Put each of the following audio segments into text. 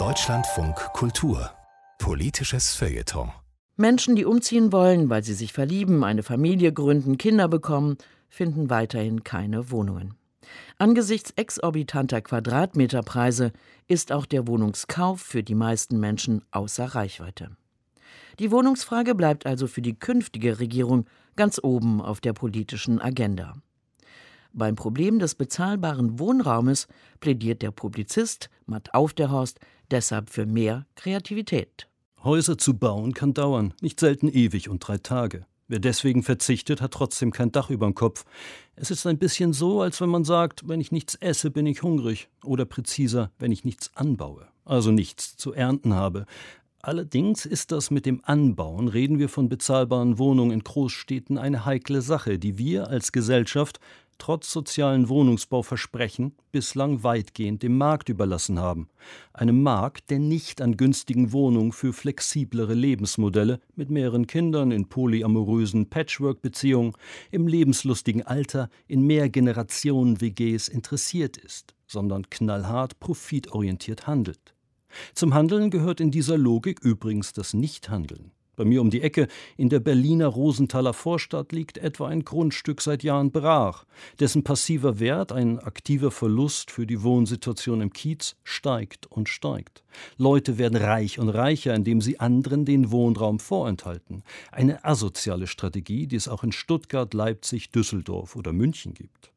Deutschlandfunk Kultur Politisches Feuilleton Menschen, die umziehen wollen, weil sie sich verlieben, eine Familie gründen, Kinder bekommen, finden weiterhin keine Wohnungen. Angesichts exorbitanter Quadratmeterpreise ist auch der Wohnungskauf für die meisten Menschen außer Reichweite. Die Wohnungsfrage bleibt also für die künftige Regierung ganz oben auf der politischen Agenda. Beim Problem des bezahlbaren Wohnraumes plädiert der Publizist Matt Aufderhorst deshalb für mehr Kreativität. Häuser zu bauen kann dauern, nicht selten ewig und drei Tage. Wer deswegen verzichtet, hat trotzdem kein Dach über dem Kopf. Es ist ein bisschen so, als wenn man sagt, wenn ich nichts esse, bin ich hungrig. Oder präziser, wenn ich nichts anbaue, also nichts zu ernten habe. Allerdings ist das mit dem Anbauen, reden wir von bezahlbaren Wohnungen in Großstädten, eine heikle Sache, die wir als Gesellschaft trotz sozialen Wohnungsbauversprechen bislang weitgehend dem Markt überlassen haben. Einem Markt, der nicht an günstigen Wohnungen für flexiblere Lebensmodelle mit mehreren Kindern in polyamorösen Patchwork-Beziehungen, im lebenslustigen Alter, in Mehrgenerationen-WGs interessiert ist, sondern knallhart profitorientiert handelt. Zum Handeln gehört in dieser Logik übrigens das Nichthandeln. Bei mir um die Ecke in der Berliner Rosenthaler Vorstadt liegt etwa ein Grundstück seit Jahren brach, dessen passiver Wert, ein aktiver Verlust für die Wohnsituation im Kiez, steigt und steigt. Leute werden reich und reicher, indem sie anderen den Wohnraum vorenthalten. Eine asoziale Strategie, die es auch in Stuttgart, Leipzig, Düsseldorf oder München gibt.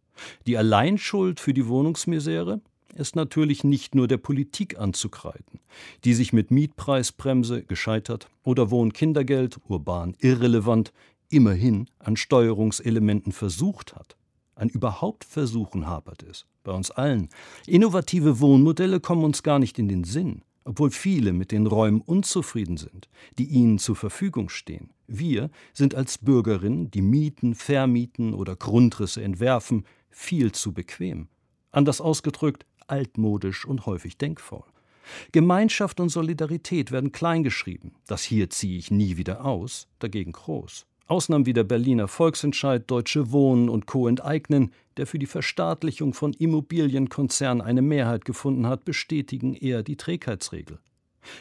Die Alleinschuld für die Wohnungsmisere? Ist natürlich nicht nur der Politik anzukreiden, die sich mit Mietpreisbremse gescheitert oder Wohnkindergeld, urban irrelevant, immerhin an Steuerungselementen versucht hat. Ein überhaupt Versuchen hapert es, bei uns allen. Innovative Wohnmodelle kommen uns gar nicht in den Sinn, obwohl viele mit den Räumen unzufrieden sind, die ihnen zur Verfügung stehen. Wir sind als Bürgerinnen, die mieten, vermieten oder Grundrisse entwerfen, viel zu bequem. Anders ausgedrückt, altmodisch und häufig denkfaul. Gemeinschaft und Solidarität werden kleingeschrieben. Das hier ziehe ich nie wieder aus, dagegen groß. Ausnahmen wie der Berliner Volksentscheid, Deutsche Wohnen und Co. enteignen, der für die Verstaatlichung von Immobilienkonzernen eine Mehrheit gefunden hat, bestätigen eher die Trägheitsregel.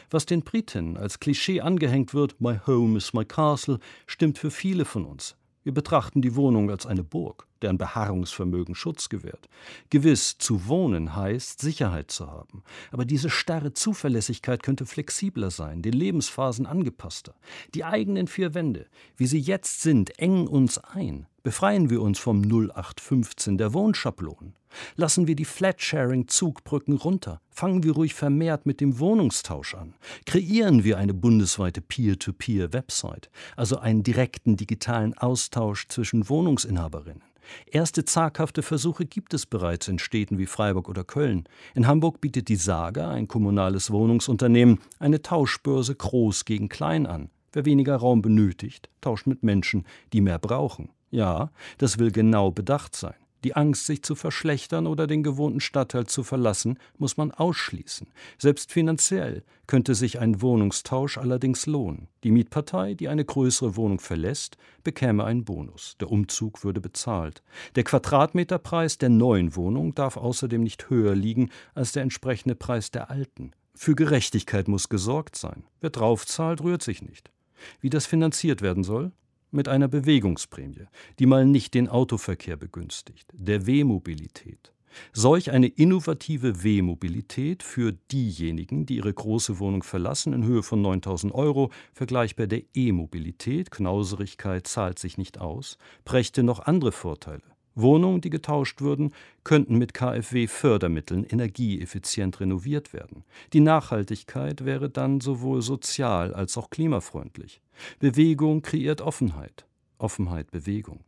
Was den Briten als Klischee angehängt wird, My home is my castle, stimmt für viele von uns. Wir betrachten die Wohnung als eine Burg, deren Beharrungsvermögen Schutz gewährt. Gewiss, zu wohnen heißt, Sicherheit zu haben. Aber diese starre Zuverlässigkeit könnte flexibler sein, den Lebensphasen angepasster. Die eigenen vier Wände, wie sie jetzt sind, engen uns ein. Befreien wir uns vom 0815 der Wohnschablonen. Lassen wir die Flatsharing-Zugbrücken runter. Fangen wir ruhig vermehrt mit dem Wohnungstausch an. Kreieren wir eine bundesweite Peer-to-Peer-Website, also einen direkten digitalen Austausch zwischen Wohnungsinhaberinnen. Erste zaghafte Versuche gibt es bereits in Städten wie Freiburg oder Köln. In Hamburg bietet die Saga, ein kommunales Wohnungsunternehmen, eine Tauschbörse groß gegen klein an. Wer weniger Raum benötigt, tauscht mit Menschen, die mehr brauchen. Ja, das will genau bedacht sein. Die Angst, sich zu verschlechtern oder den gewohnten Stadtteil zu verlassen, muss man ausschließen. Selbst finanziell könnte sich ein Wohnungstausch allerdings lohnen. Die Mietpartei, die eine größere Wohnung verlässt, bekäme einen Bonus. Der Umzug würde bezahlt. Der Quadratmeterpreis der neuen Wohnung darf außerdem nicht höher liegen als der entsprechende Preis der alten. Für Gerechtigkeit muss gesorgt sein. Wer draufzahlt, rührt sich nicht. Wie das finanziert werden soll? Mit einer Bewegungsprämie, die mal nicht den Autoverkehr begünstigt, der W-Mobilität. Solch eine innovative W-Mobilität für diejenigen, die ihre große Wohnung verlassen, in Höhe von 9000 Euro, vergleichbar der E-Mobilität, Knauserigkeit zahlt sich nicht aus, brächte noch andere Vorteile. Wohnungen, die getauscht würden, könnten mit KfW-Fördermitteln energieeffizient renoviert werden. Die Nachhaltigkeit wäre dann sowohl sozial als auch klimafreundlich. Bewegung kreiert Offenheit. Offenheit Bewegung.